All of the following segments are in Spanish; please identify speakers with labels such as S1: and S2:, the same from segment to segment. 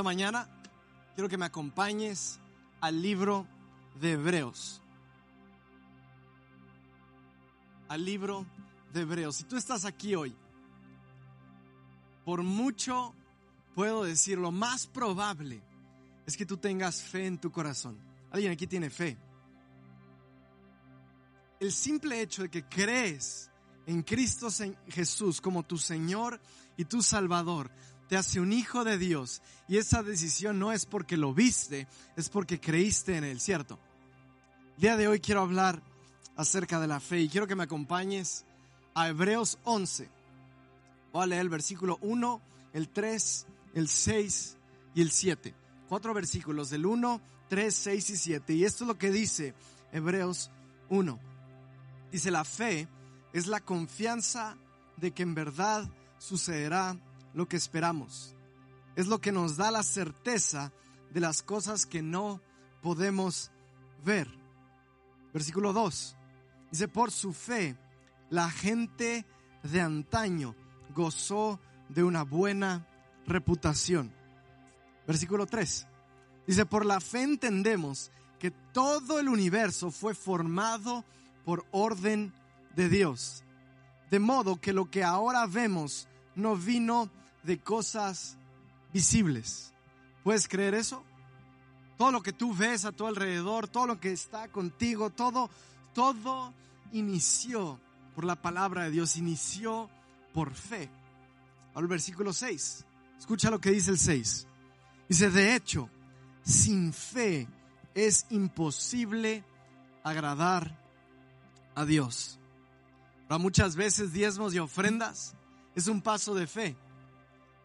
S1: Esta mañana quiero que me acompañes al libro de Hebreos. Al libro de Hebreos. Si tú estás aquí hoy, por mucho puedo decir, lo más probable es que tú tengas fe en tu corazón. ¿Alguien aquí tiene fe? El simple hecho de que crees en Cristo Jesús como tu Señor y tu Salvador te hace un hijo de Dios y esa decisión no es porque lo viste, es porque creíste en Él, ¿cierto? El día de hoy quiero hablar acerca de la fe y quiero que me acompañes a Hebreos 11. Voy a leer el versículo 1, el 3, el 6 y el 7. Cuatro versículos del 1, 3, 6 y 7. Y esto es lo que dice Hebreos 1. Dice, la fe es la confianza de que en verdad sucederá lo que esperamos. Es lo que nos da la certeza de las cosas que no podemos ver. Versículo 2. Dice, por su fe, la gente de antaño gozó de una buena reputación. Versículo 3. Dice, por la fe entendemos que todo el universo fue formado por orden de Dios. De modo que lo que ahora vemos no vino de cosas visibles. ¿Puedes creer eso? Todo lo que tú ves a tu alrededor, todo lo que está contigo, todo, todo inició por la palabra de Dios, inició por fe. Al versículo 6. Escucha lo que dice el 6. Dice, de hecho, sin fe es imposible agradar a Dios. Para muchas veces diezmos y ofrendas es un paso de fe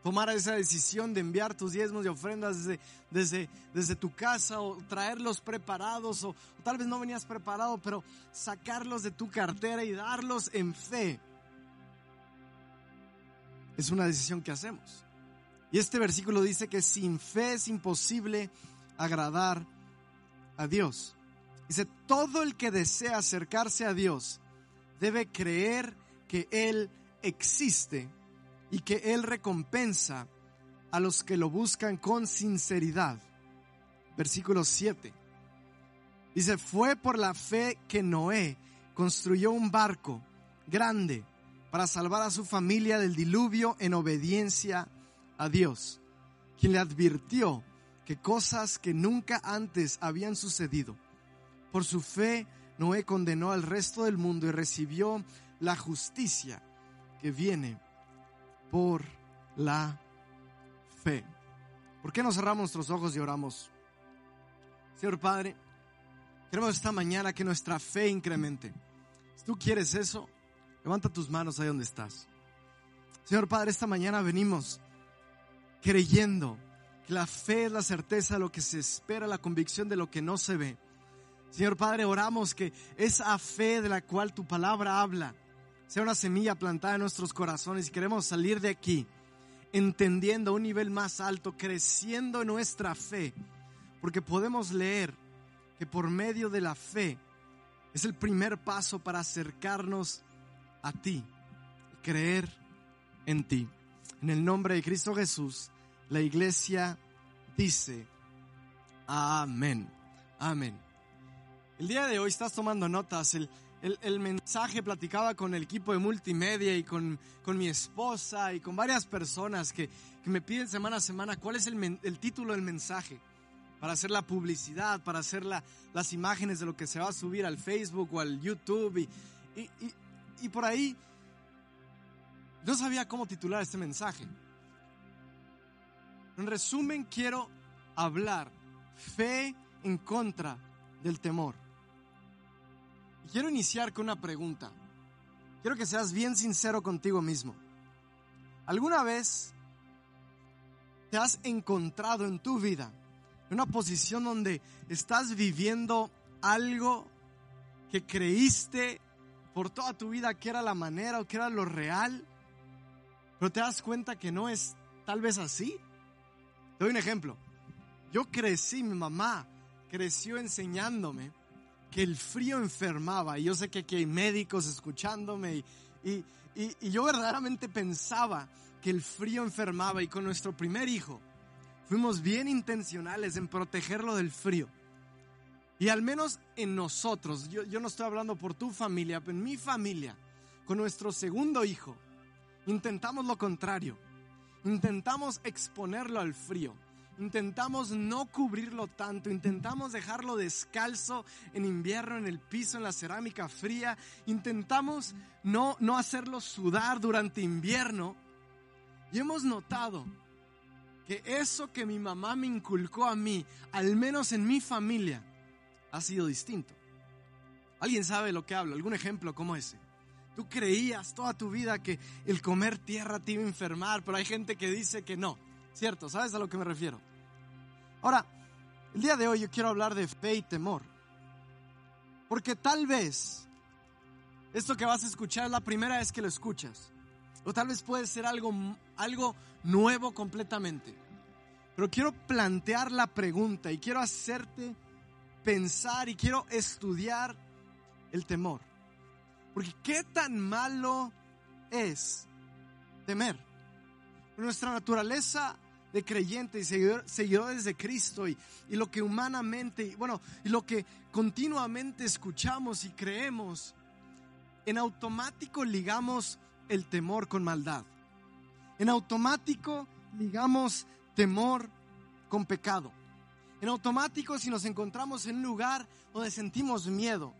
S1: tomar esa decisión de enviar tus diezmos y ofrendas desde, desde, desde tu casa o traerlos preparados o, tal vez no venías preparado, pero sacarlos de tu cartera y darlos en fe. Es una decisión que hacemos. Y este versículo dice que sin fe es imposible agradar a Dios. Dice, todo el que desea acercarse a Dios debe creer que Él existe y que Él recompensa a los que lo buscan con sinceridad. Versículo 7. Dice, fue por la fe que Noé construyó un barco grande para salvar a su familia del diluvio en obediencia a Dios, quien le advirtió que cosas que nunca antes habían sucedido. Por su fe, Noé condenó al resto del mundo y recibió la justicia que viene por la fe. ¿Por qué no cerramos nuestros ojos y oramos? Señor Padre, queremos esta mañana que nuestra fe incremente. Si tú quieres eso, levanta tus manos ahí donde estás. Señor Padre, esta mañana venimos creyendo que la fe es la certeza de lo que se espera, la convicción de lo que no se ve. Señor Padre, oramos que esa fe de la cual tu palabra habla, sea una semilla plantada en nuestros corazones y queremos salir de aquí entendiendo a un nivel más alto, creciendo en nuestra fe, porque podemos leer que por medio de la fe es el primer paso para acercarnos a ti, creer en ti. En el nombre de Cristo Jesús, la iglesia dice, amén, amén. El día de hoy estás tomando notas, el, el, mensaje, platicaba con el equipo de multimedia y con, con mi esposa y con varias personas que, que, me piden semana a semana cuál es el, el, título del mensaje para hacer la publicidad, para hacer la, las imágenes de lo que se va a subir al Facebook o al YouTube y, y, y, y por ahí no sabía cómo titular este mensaje. En resumen, quiero hablar fe en contra del temor quiero iniciar con una pregunta. Quiero que seas bien sincero contigo mismo. ¿Alguna vez te has encontrado en tu vida en una posición donde estás viviendo algo que creíste por toda tu vida que era la manera o que era lo real, pero te das cuenta que no es tal vez así? Te doy un ejemplo. Yo crecí, mi mamá creció enseñándome que el frío enfermaba. Y yo sé que aquí hay médicos escuchándome y, y, yo verdaderamente pensaba que el frío enfermaba y con nuestro primer hijo, fuimos bien intencionales en protegerlo del frío. Y al menos en nosotros, yo, yo no estoy hablando por tu familia, pero en mi familia, con nuestro segundo hijo, intentamos lo contrario. Intentamos exponerlo al frío. Intentamos no cubrirlo tanto, intentamos dejarlo descalzo en invierno en el piso, en la cerámica fría, intentamos no, no hacerlo sudar durante invierno. Y hemos notado que eso que mi mamá me inculcó a mí, al menos en mi familia, ha sido distinto. ¿Alguien sabe lo que hablo? ¿Algún ejemplo como ese? Tú creías toda tu vida que el comer tierra te iba a enfermar, pero hay gente que dice que no. ¿Cierto? ¿Sabes a lo que me refiero? Ahora, el día de hoy yo quiero hablar de fe y temor. Porque tal vez esto que vas a escuchar es la primera vez que lo escuchas. O tal vez puede ser algo, algo nuevo completamente. Pero quiero plantear la pregunta y quiero hacerte pensar y quiero estudiar el temor. Porque qué tan malo es temer. Nuestra naturaleza de creyentes y seguidores de Cristo y, y lo que humanamente, bueno, y lo que continuamente escuchamos y creemos, en automático ligamos el temor con maldad. En automático ligamos temor con pecado. En automático si nos encontramos en un lugar donde sentimos miedo,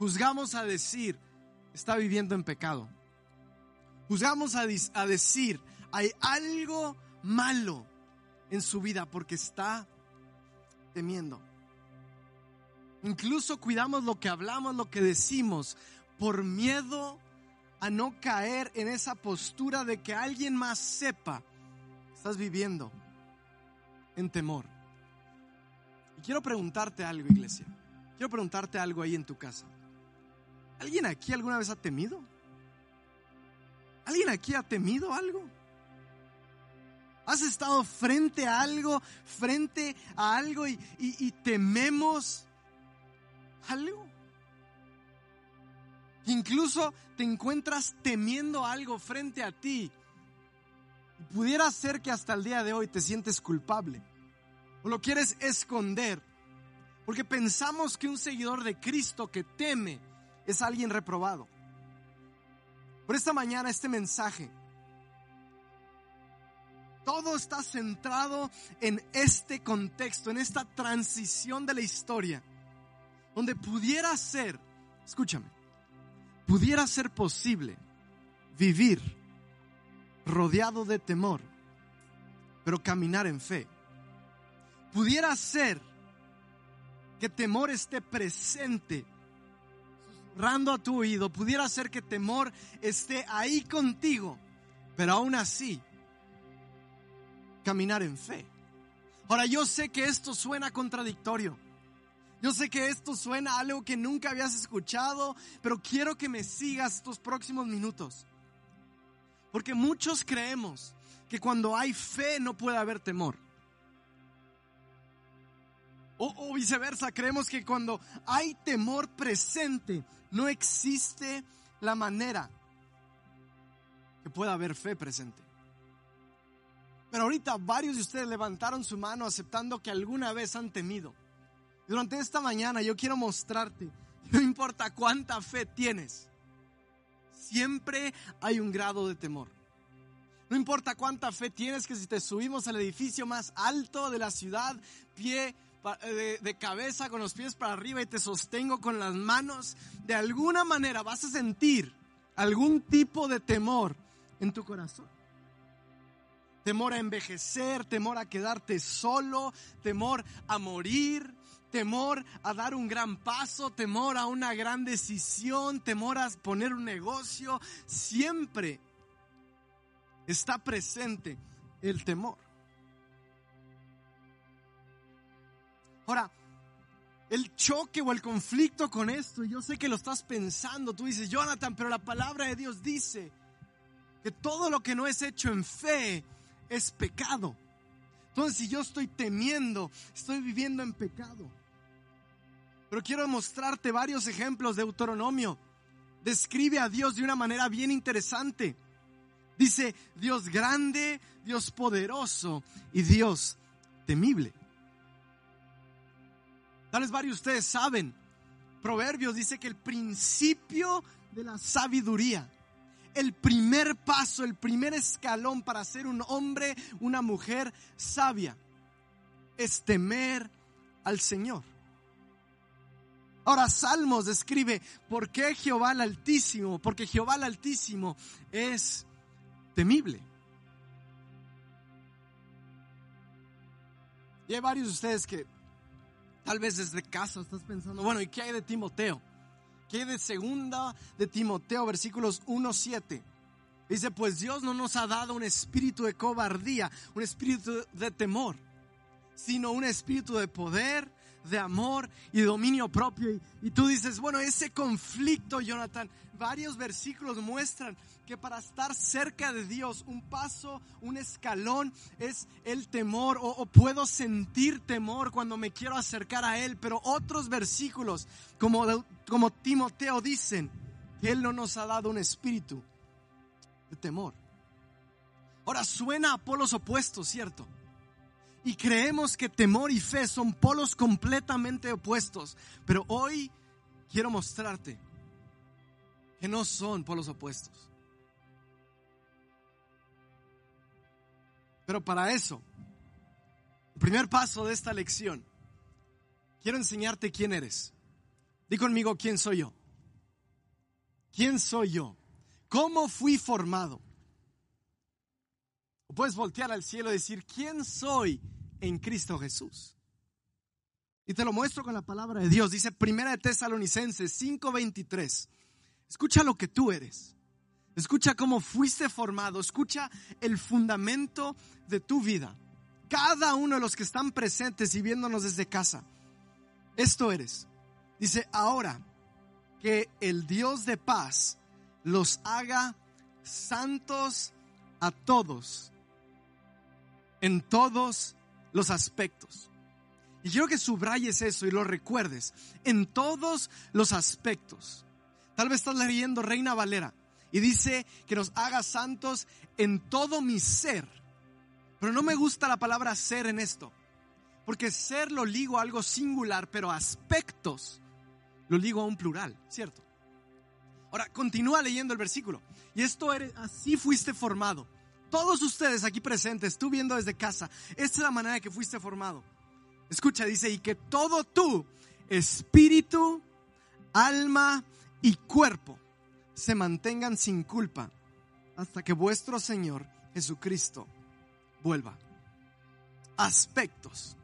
S1: juzgamos a decir, está viviendo en pecado. Juzgamos a, a decir, hay algo malo en su vida porque está temiendo. Incluso cuidamos lo que hablamos, lo que decimos, por miedo a no caer en esa postura de que alguien más sepa estás viviendo en temor. Y quiero preguntarte algo, iglesia. Quiero preguntarte algo ahí en tu casa. ¿Alguien aquí alguna vez ha temido? ¿Alguien aquí ha temido algo? ¿Has estado frente a algo, frente a algo y, tememos algo? Incluso te encuentras temiendo algo frente a ti. Pudiera ser que hasta el día de hoy te sientes culpable o lo quieres esconder porque pensamos que un seguidor de Cristo que teme es alguien reprobado. Por esta mañana este mensaje todo está centrado en este contexto, en esta transición de la historia, donde pudiera ser, escúchame, pudiera ser posible vivir rodeado de temor, pero caminar en fe. Pudiera ser que temor esté presente, susurrando a tu oído, pudiera ser que temor esté ahí contigo, pero aún así caminar en fe. Ahora yo sé que esto suena contradictorio. Yo sé que esto suena algo que nunca habías escuchado, pero quiero que me sigas estos próximos minutos. Porque muchos creemos que cuando hay fe no puede haber temor. O, o, viceversa, creemos que cuando hay temor presente no existe la manera que pueda haber fe presente. Pero ahorita varios de ustedes levantaron su mano aceptando que alguna vez han temido. Durante esta mañana yo quiero mostrarte, no importa cuánta fe tienes, siempre hay un grado de temor. No importa cuánta fe tienes, que si te subimos al edificio más alto de la ciudad, pie de, cabeza con los pies para arriba y te sostengo con las manos, de alguna manera vas a sentir algún tipo de temor en tu corazón temor a envejecer, temor a quedarte solo, temor a morir, temor a dar un gran paso, temor a una gran decisión, temor a poner un negocio. Siempre está presente el temor. Ahora, el choque o el conflicto con esto, yo sé que lo estás pensando, tú dices, Jonathan, pero la palabra de Dios dice que todo lo que no es hecho en fe es pecado. Entonces, si yo estoy temiendo, estoy viviendo en pecado. Pero quiero mostrarte varios ejemplos de Deuteronomio. Describe a Dios de una manera bien interesante. Dice Dios grande, Dios poderoso y Dios temible. Tal vez varios de ustedes saben, Proverbios dice que el principio de la sabiduría, el primer paso, el primer escalón para ser un hombre, una mujer sabia, es temer al Señor. Ahora Salmos describe por qué Jehová el Altísimo, porque Jehová el Altísimo es temible. Y hay varios de ustedes que tal vez desde casa estás pensando, bueno, ¿y qué hay de Timoteo? ¿Qué hay de segunda de Timoteo, versículos 1, 7? Dice, pues Dios no nos ha dado un espíritu de cobardía, un espíritu de temor, sino un espíritu de poder, de amor y dominio propio. Y, tú dices, bueno, ese conflicto, Jonathan, varios versículos muestran que para estar cerca de Dios, un paso, un escalón es el temor o, puedo sentir temor cuando me quiero acercar a Él. Pero otros versículos, como, como Timoteo, dicen que Él no nos ha dado un espíritu de temor. Ahora suena a polos opuestos, ¿cierto? Y creemos que temor y fe son polos completamente opuestos. Pero hoy quiero mostrarte que no son polos opuestos. Pero para eso, el primer paso de esta lección, quiero enseñarte quién eres. Di conmigo quién soy yo. ¿Quién soy yo? ¿Cómo fui formado? Puedes voltear al cielo y decir, ¿quién soy en Cristo Jesús? Y te lo muestro con la palabra de Dios. Dice Primera de Tesalonicenses 5:23. Escucha lo que tú eres. Escucha cómo fuiste formado. Escucha el fundamento de tu vida. Cada uno de los que están presentes y viéndonos desde casa. Esto eres. Dice, ahora que el Dios de paz los haga santos a todos en todos los aspectos. Y quiero que subrayes eso y lo recuerdes, en todos los aspectos. Tal vez estás leyendo Reina Valera y dice que nos haga santos en todo mi ser. Pero no me gusta la palabra ser en esto, porque ser lo ligo a algo singular, pero aspectos lo ligo a un plural, ¿cierto? Ahora, continúa leyendo el versículo. Y esto eres, así fuiste formado todos ustedes aquí presentes, tú viendo desde casa, esta es la manera que fuiste formado. Escucha, dice, y que todo tú, espíritu, alma y cuerpo, se mantengan sin culpa hasta que vuestro Señor Jesucristo vuelva. Aspectos.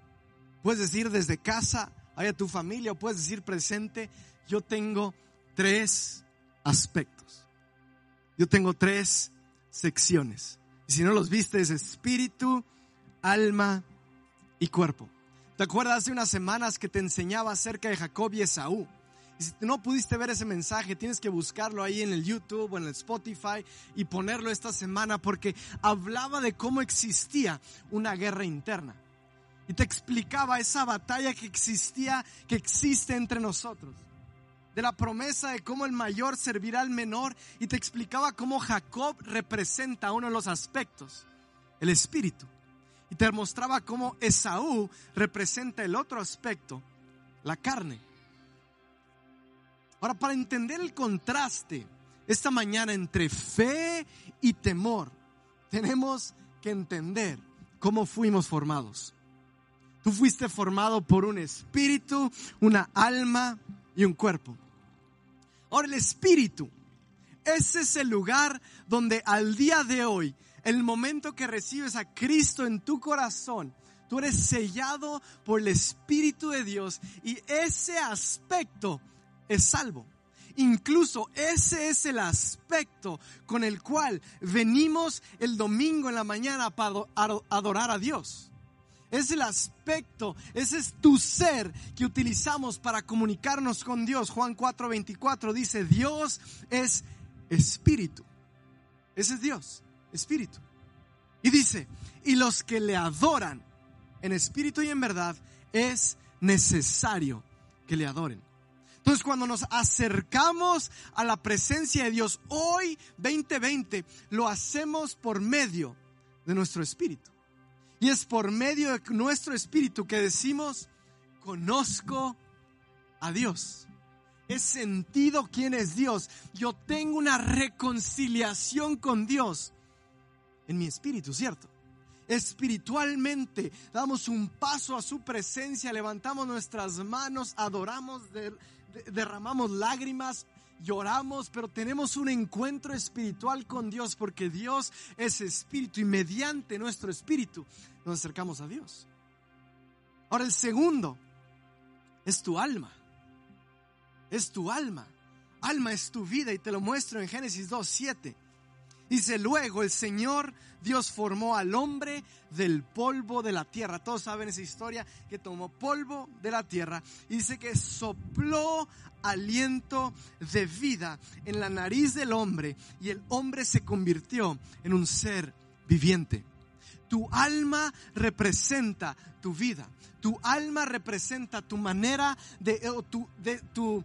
S1: Puedes decir desde casa, a tu familia, o puedes decir presente, yo tengo tres aspectos. Yo tengo tres secciones. Y si no los viste, es espíritu, alma y cuerpo. ¿Te acuerdas hace unas semanas que te enseñaba acerca de Jacob y Esaú? Y si no pudiste ver ese mensaje, tienes que buscarlo ahí en el YouTube o en el Spotify y ponerlo esta semana porque hablaba de cómo existía una guerra interna. Y te explicaba esa batalla que existía, que existe entre nosotros de la promesa de cómo el mayor servirá al menor y te explicaba cómo Jacob representa uno de los aspectos, el espíritu. Y te mostraba cómo Esaú representa el otro aspecto, la carne. Ahora, para entender el contraste esta mañana entre fe y temor, tenemos que entender cómo fuimos formados. Tú fuiste formado por un espíritu, una alma y un cuerpo. Ahora el Espíritu, ese es el lugar donde al día de hoy, el momento que recibes a Cristo en tu corazón, tú eres sellado por el Espíritu de Dios y ese aspecto es salvo. Incluso ese es el aspecto con el cual venimos el domingo en la mañana para adorar a Dios. Es el aspecto, ese es tu ser que utilizamos para comunicarnos con Dios. Juan 4:24 dice, Dios es espíritu. Ese es Dios, espíritu. Y dice, y los que le adoran en espíritu y en verdad, es necesario que le adoren. Entonces cuando nos acercamos a la presencia de Dios hoy 2020, lo hacemos por medio de nuestro espíritu. Y es por medio de nuestro espíritu que decimos, conozco a Dios. He sentido quién es Dios. Yo tengo una reconciliación con Dios en mi espíritu, ¿cierto? Espiritualmente damos un paso a su presencia, levantamos nuestras manos, adoramos, derramamos lágrimas, lloramos, pero tenemos un encuentro espiritual con Dios porque Dios es espíritu y mediante nuestro espíritu nos acercamos a Dios. Ahora el segundo es tu alma. Es tu alma. Alma es tu vida y te lo muestro en Génesis 2.7. Dice, luego el Señor Dios formó al hombre del polvo de la tierra. Todos saben esa historia que tomó polvo de la tierra. Y dice que sopló aliento de vida en la nariz del hombre y el hombre se convirtió en un ser viviente. Tu alma representa tu vida. Tu alma representa tu manera de, tu, de tu,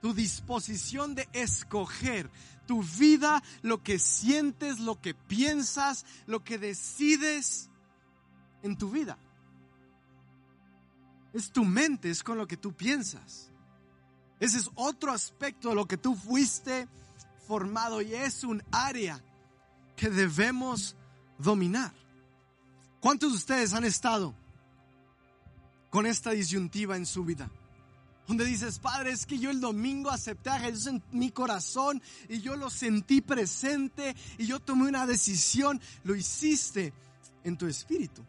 S1: tu disposición de escoger tu vida, lo que sientes, lo que piensas, lo que decides en tu vida. Es tu mente, es con lo que tú piensas. Ese es otro aspecto de lo que tú fuiste formado y es un área que debemos dominar. ¿Cuántos de ustedes han estado con esta disyuntiva en su vida? Donde dices, Padre, es que yo el domingo acepté a Jesús en mi corazón y yo lo sentí presente y yo tomé una decisión, lo hiciste en tu espíritu.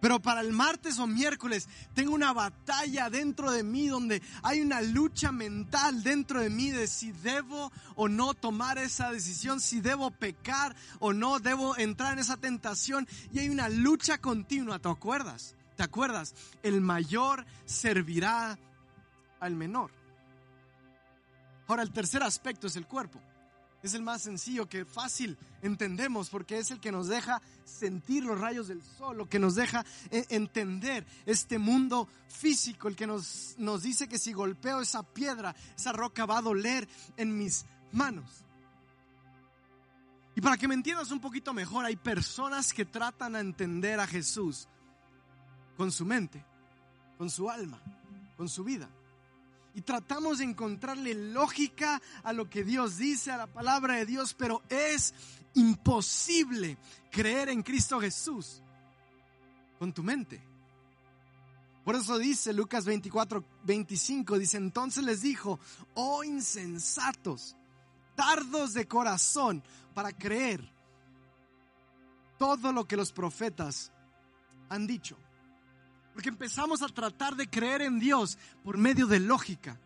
S1: Pero para el martes o miércoles tengo una batalla dentro de mí donde hay una lucha mental dentro de mí de si debo o no tomar esa decisión, si debo pecar o no debo entrar en esa tentación. Y hay una lucha continua, ¿te acuerdas? ¿Te acuerdas? El mayor servirá al menor. Ahora, el tercer aspecto es el cuerpo. Es el más sencillo que fácil entendemos porque es el que nos deja sentir los rayos del sol, lo que nos deja eh, entender este mundo físico, el que nos, nos dice que si golpeo esa piedra, esa roca va a doler en mis manos. Y para que me entiendas un poquito mejor, hay personas que tratan a entender a Jesús con su mente, con su alma, con su vida y tratamos de encontrarle lógica a lo que Dios dice, a la palabra de Dios, pero es imposible creer en Cristo Jesús con tu mente. Por eso dice Lucas 24, 25, dice, entonces les dijo, oh insensatos, tardos de corazón para creer todo lo que los profetas han dicho. Porque empezamos a tratar de creer en Dios por medio de lógica.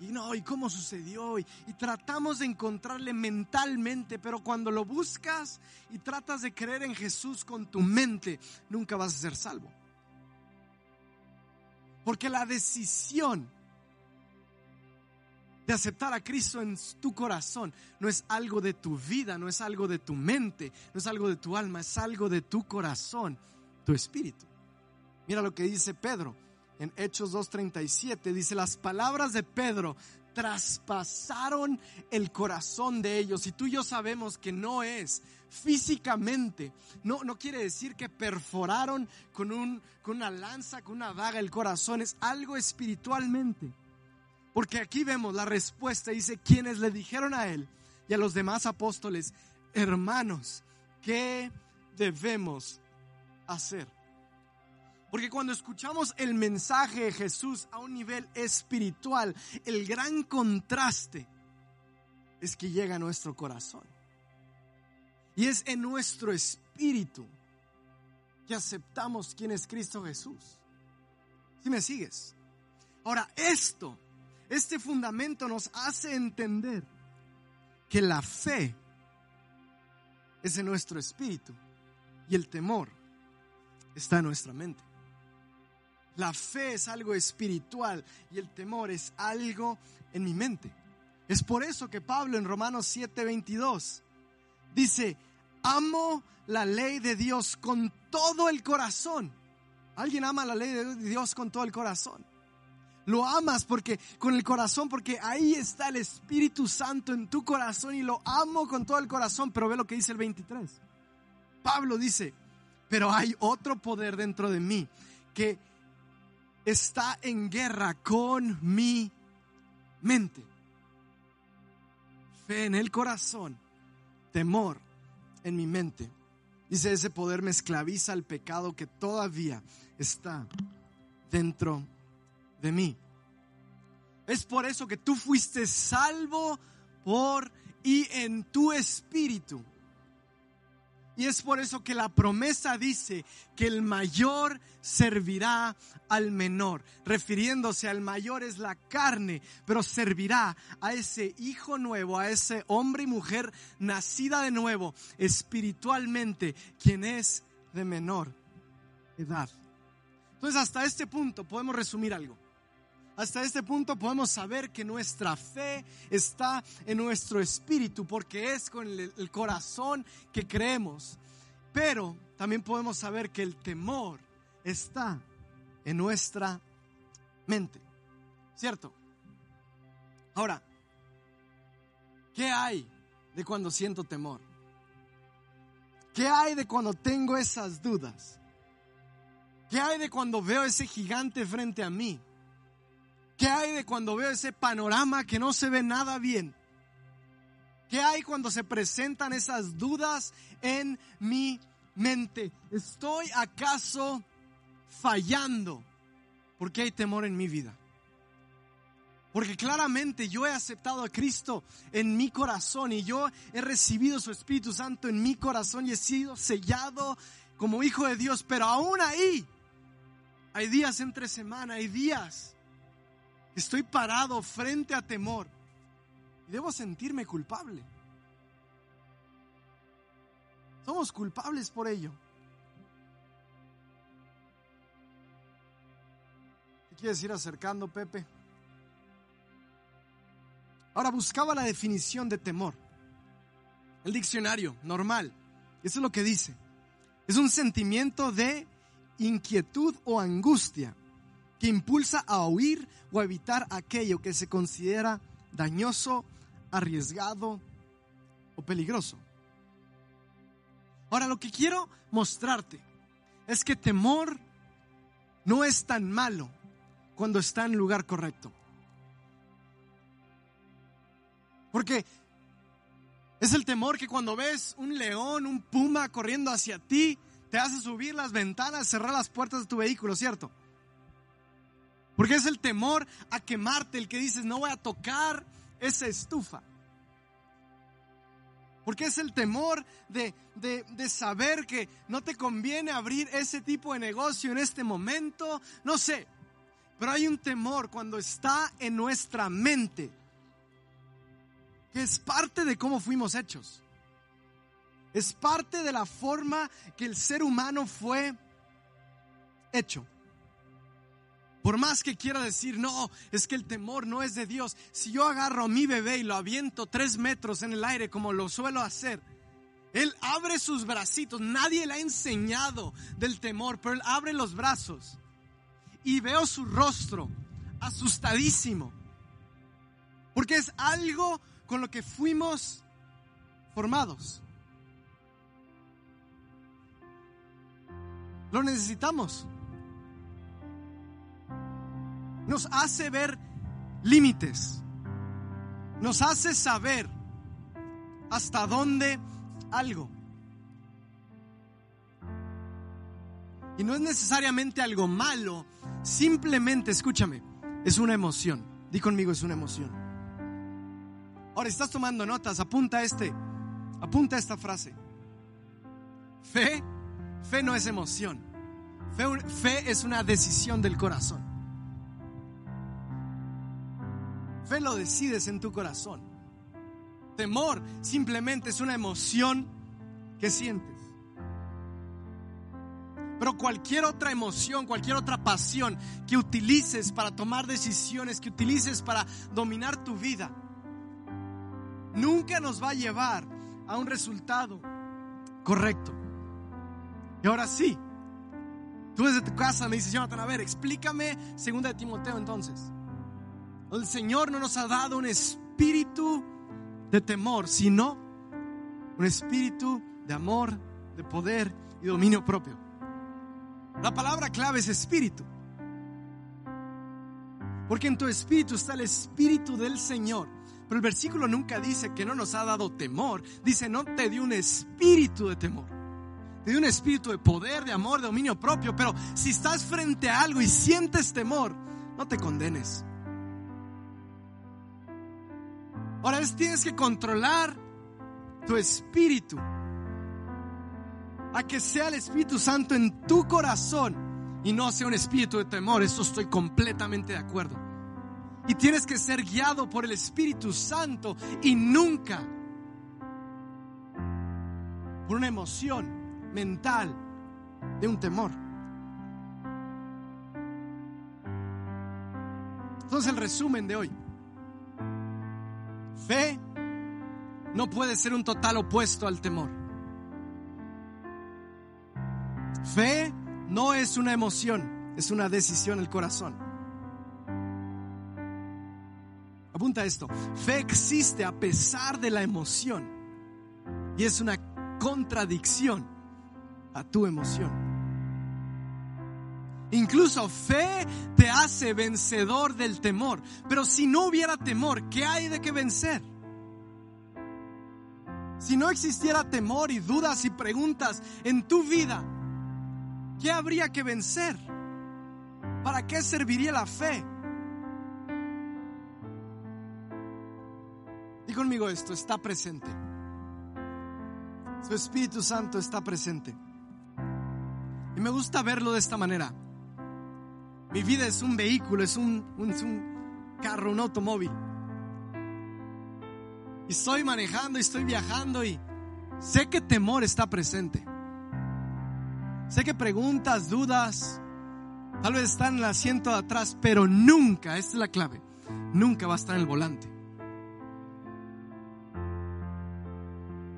S1: Y no, ¿y cómo sucedió? Y, tratamos de encontrarle mentalmente, pero cuando lo buscas y tratas de creer en Jesús con tu mente, nunca vas a ser salvo. Porque la decisión de aceptar a Cristo en tu corazón no es algo de tu vida, no es algo de tu mente, no es algo de tu alma, es algo de tu corazón, tu espíritu. Mira lo que dice Pedro en Hechos 2.37. Dice, las palabras de Pedro traspasaron el corazón de ellos. Y tú y yo sabemos que no es físicamente. No, no quiere decir que perforaron con, un, con una lanza, con una vaga el corazón. Es algo espiritualmente. Porque aquí vemos la respuesta. Dice, quienes le dijeron a él y a los demás apóstoles, hermanos, ¿qué debemos hacer? Porque cuando escuchamos el mensaje de Jesús a un nivel espiritual, el gran contraste es que llega a nuestro corazón. Y es en nuestro espíritu que aceptamos quién es Cristo Jesús. Si me sigues? Ahora, esto, este fundamento nos hace entender que la fe es en nuestro espíritu y el temor está en nuestra mente. La fe es algo espiritual y el temor es algo en mi mente. Es por eso que Pablo en Romanos 7:22 dice, amo la ley de Dios con todo el corazón. ¿Alguien ama la ley de Dios con todo el corazón? Lo amas porque con el corazón, porque ahí está el Espíritu Santo en tu corazón y lo amo con todo el corazón. Pero ve lo que dice el 23. Pablo dice, pero hay otro poder dentro de mí que está en guerra con mi mente. Fe en el corazón, temor en mi mente. Dice, ese poder me esclaviza al pecado que todavía está dentro de mí. Es por eso que tú fuiste salvo por y en tu espíritu. Y es por eso que la promesa dice que el mayor servirá al menor, refiriéndose al mayor es la carne, pero servirá a ese hijo nuevo, a ese hombre y mujer nacida de nuevo espiritualmente, quien es de menor edad. Entonces hasta este punto podemos resumir algo. Hasta este punto podemos saber que nuestra fe está en nuestro espíritu porque es con el, corazón que creemos. Pero también podemos saber que el temor está en nuestra mente. ¿Cierto? Ahora, ¿qué hay de cuando siento temor? ¿Qué hay de cuando tengo esas dudas? ¿Qué hay de cuando veo ese gigante frente a mí? ¿Qué hay de cuando veo ese panorama que no se ve nada bien? ¿Qué hay cuando se presentan esas dudas en mi mente? ¿Estoy acaso fallando? porque hay temor en mi vida? Porque claramente yo he aceptado a Cristo en mi corazón y yo he recibido su Espíritu Santo en mi corazón y he sido sellado como hijo de Dios. Pero aún ahí hay días entre semana, hay días Estoy parado frente a temor y debo sentirme culpable. Somos culpables por ello. ¿Qué quieres ir acercando, Pepe? Ahora buscaba la definición de temor. El diccionario, normal. Eso es lo que dice. Es un sentimiento de inquietud o angustia que impulsa a huir o a evitar aquello que se considera dañoso, arriesgado o peligroso. Ahora lo que quiero mostrarte es que temor no es tan malo cuando está en lugar correcto. Porque es el temor que cuando ves un león, un puma corriendo hacia ti, te hace subir las ventanas, cerrar las puertas de tu vehículo, ¿cierto? Porque es el temor a quemarte el que dices, no voy a tocar esa estufa. Porque es el temor de, de, saber que no te conviene abrir ese tipo de negocio en este momento. No sé. Pero hay un temor cuando está en nuestra mente. Que es parte de cómo fuimos hechos. Es parte de la forma que el ser humano fue hecho. Por más que quiera decir, no, es que el temor no es de Dios. Si yo agarro a mi bebé y lo aviento tres metros en el aire como lo suelo hacer, él abre sus bracitos. Nadie le ha enseñado del temor, pero él abre los brazos. Y veo su rostro asustadísimo. Porque es algo con lo que fuimos formados. Lo necesitamos nos hace ver límites, nos hace saber hasta dónde algo. Y no es necesariamente algo malo, simplemente, escúchame, es una emoción. Di conmigo, es una emoción. Ahora, estás tomando notas, apunta este, apunta esta frase. Fe, fe no es emoción. Fe, fe es una decisión del corazón. Fe lo decides en tu corazón. Temor simplemente es una emoción que sientes. Pero cualquier otra emoción, cualquier otra pasión que utilices para tomar decisiones, que utilices para dominar tu vida, nunca nos va a llevar a un resultado correcto. Y ahora sí, tú desde tu casa me dices, Jonathan, a ver, explícame segunda de Timoteo entonces. El Señor no nos ha dado un espíritu de temor, sino un espíritu de amor, de poder y dominio propio. La palabra clave es espíritu. Porque en tu espíritu está el espíritu del Señor. Pero el versículo nunca dice que no nos ha dado temor. Dice, no te dio un espíritu de temor. Te dio un espíritu de poder, de amor, de dominio propio. Pero si estás frente a algo y sientes temor, no te condenes. Ahora tienes que controlar tu espíritu. A que sea el Espíritu Santo en tu corazón y no sea un espíritu de temor. Eso estoy completamente de acuerdo. Y tienes que ser guiado por el Espíritu Santo y nunca por una emoción mental de un temor. Entonces el resumen de hoy. Fe no puede ser un total opuesto al temor. Fe no es una emoción, es una decisión el corazón. Apunta esto. Fe existe a pesar de la emoción y es una contradicción a tu emoción. Incluso fe te hace vencedor del temor. Pero si no hubiera temor, ¿qué hay de que vencer? Si no existiera temor y dudas y preguntas en tu vida, ¿qué habría que vencer? ¿Para qué serviría la fe? Y conmigo esto, está presente. Su Espíritu Santo está presente. Y me gusta verlo de esta manera. Mi vida es un vehículo, es un, carro, un automóvil. Y estoy manejando y estoy viajando y sé que temor está presente. Sé que preguntas, dudas, tal vez están en el asiento de atrás, pero nunca, esta es la clave, nunca va a estar en el volante.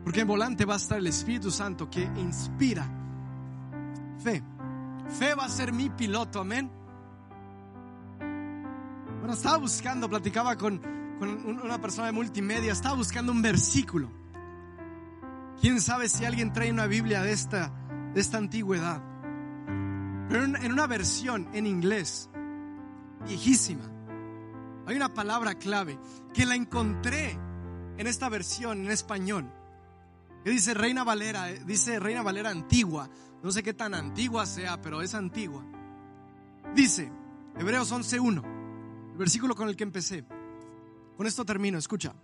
S1: Porque en volante va a estar el Espíritu Santo que inspira fe. Fe va a ser mi piloto, amén estaba buscando, platicaba con, una persona de multimedia, estaba buscando un versículo. Quién sabe si alguien trae una Biblia de esta, de esta antigüedad. Pero en, una versión en inglés, viejísima, hay una palabra clave que la encontré en esta versión en español. Que dice Reina Valera, eh, dice Reina Valera antigua. No sé qué tan antigua sea, pero es antigua. Dice, Hebreos 11.1 versículo con el que empecé. Con esto termino, escucha.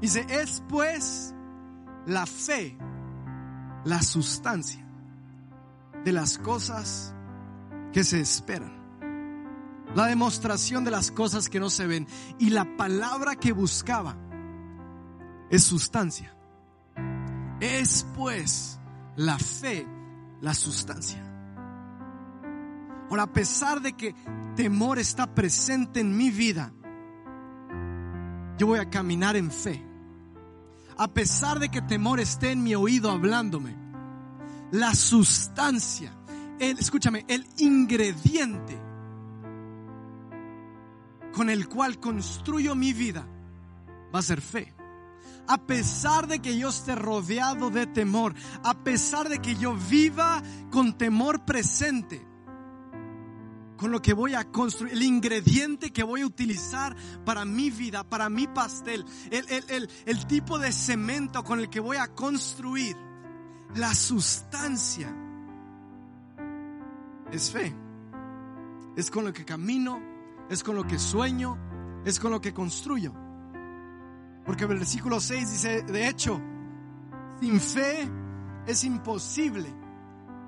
S1: Dice, es pues la fe, la sustancia de las cosas que se esperan. La demostración de las cosas que no se ven. Y la palabra que buscaba es sustancia. Es pues la fe, la sustancia. Ahora, a pesar de que temor está presente en mi vida, yo voy a caminar en fe. A pesar de que temor esté en mi oído hablándome, la sustancia, el, escúchame, el ingrediente con el cual construyo mi vida va a ser fe. A pesar de que yo esté rodeado de temor, a pesar de que yo viva con temor presente, con lo que voy a construir, el ingrediente que voy a utilizar para mi vida, para mi pastel, el, tipo de cemento con el que voy a construir, la sustancia, es fe. Es con lo que camino, es con lo que sueño, es con lo que construyo. Porque el versículo 6 dice, de hecho, sin fe es imposible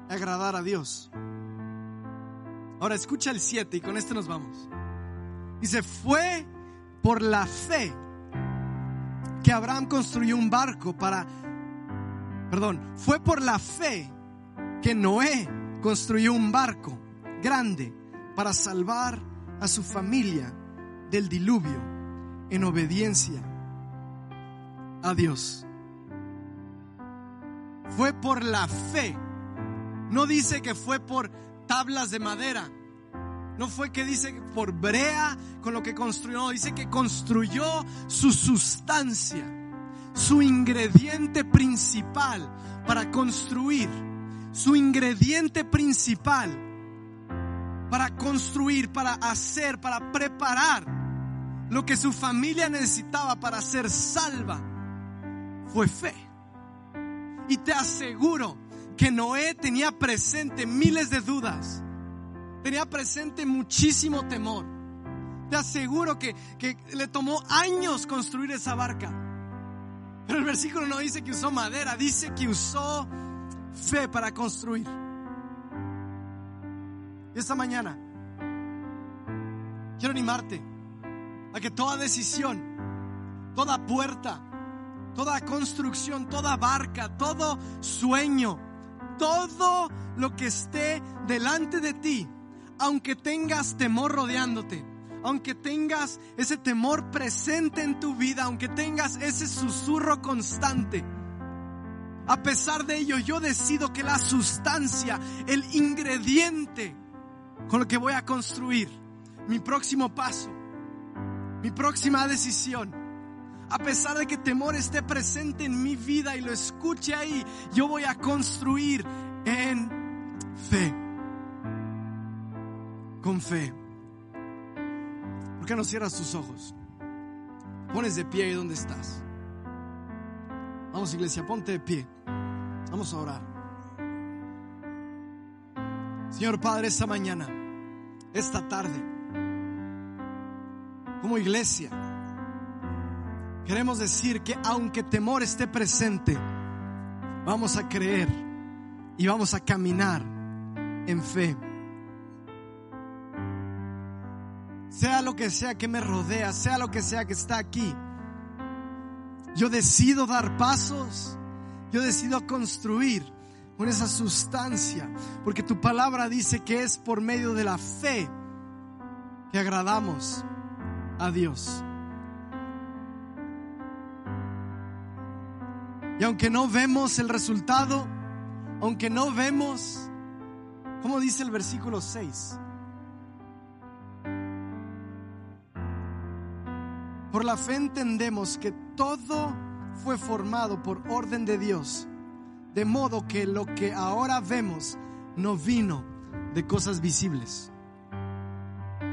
S1: agradar a Dios. Ahora escucha el 7 y con esto nos vamos. Dice, fue por la fe que Abraham construyó un barco para, perdón, fue por la fe que Noé construyó un barco grande para salvar a su familia del diluvio en obediencia a Dios. Fue por la fe. No dice que fue por tablas de madera. No fue que dice por brea con lo que construyó, dice que construyó su sustancia, su ingrediente principal para construir, su ingrediente principal para construir, para hacer, para preparar lo que su familia necesitaba para ser salva, fue fe. Y te aseguro que Noé tenía presente miles de dudas, tenía presente muchísimo temor. Te aseguro que, que le tomó años construir esa barca. Pero el versículo no dice que usó madera, dice que usó fe para construir. Y esta mañana quiero animarte a que toda decisión, toda puerta, toda construcción, toda barca, todo sueño, todo lo que esté delante de ti, aunque tengas temor rodeándote, aunque tengas ese temor presente en tu vida, aunque tengas ese susurro constante, a pesar de ello yo decido que la sustancia, el ingrediente con lo que voy a construir, mi próximo paso, mi próxima decisión, a pesar de que temor esté presente en mi vida y lo escuche ahí, yo voy a construir en fe. Con fe. ¿Por qué no cierras tus ojos? Pones de pie ahí donde estás. Vamos iglesia, ponte de pie. Vamos a orar. Señor Padre, esta mañana, esta tarde, como iglesia, queremos decir que aunque temor esté presente, vamos a creer y vamos a caminar en fe. Sea lo que sea que me rodea, sea lo que sea que está aquí, yo decido dar pasos, yo decido construir con esa sustancia, porque tu palabra dice que es por medio de la fe que agradamos a Dios. Y aunque no vemos el resultado, aunque no vemos, como dice el versículo 6, por la fe entendemos que todo fue formado por orden de Dios, de modo que lo que ahora vemos no vino de cosas visibles.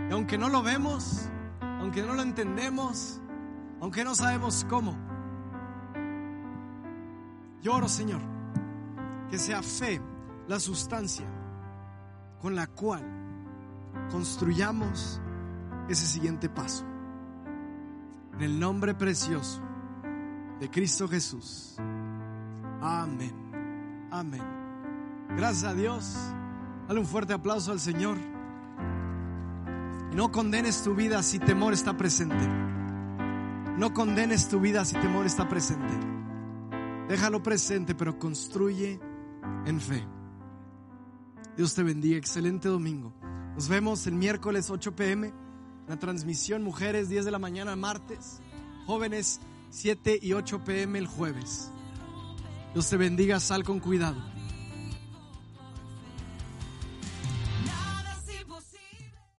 S1: Y aunque no lo vemos, aunque no lo entendemos, aunque no sabemos cómo, yo oro, Señor, que sea fe la sustancia con la cual construyamos ese siguiente paso. En el nombre precioso de Cristo Jesús. Amén. Amén. Gracias a Dios. Dale un fuerte aplauso al Señor. No condenes tu vida si temor está presente. No condenes tu vida si temor está presente. Déjalo presente, pero construye en fe. Dios te bendiga. Excelente domingo. Nos vemos el miércoles 8 pm. La transmisión Mujeres 10 de la mañana martes. Jóvenes 7 y 8 pm el jueves. Dios te bendiga. Sal con cuidado.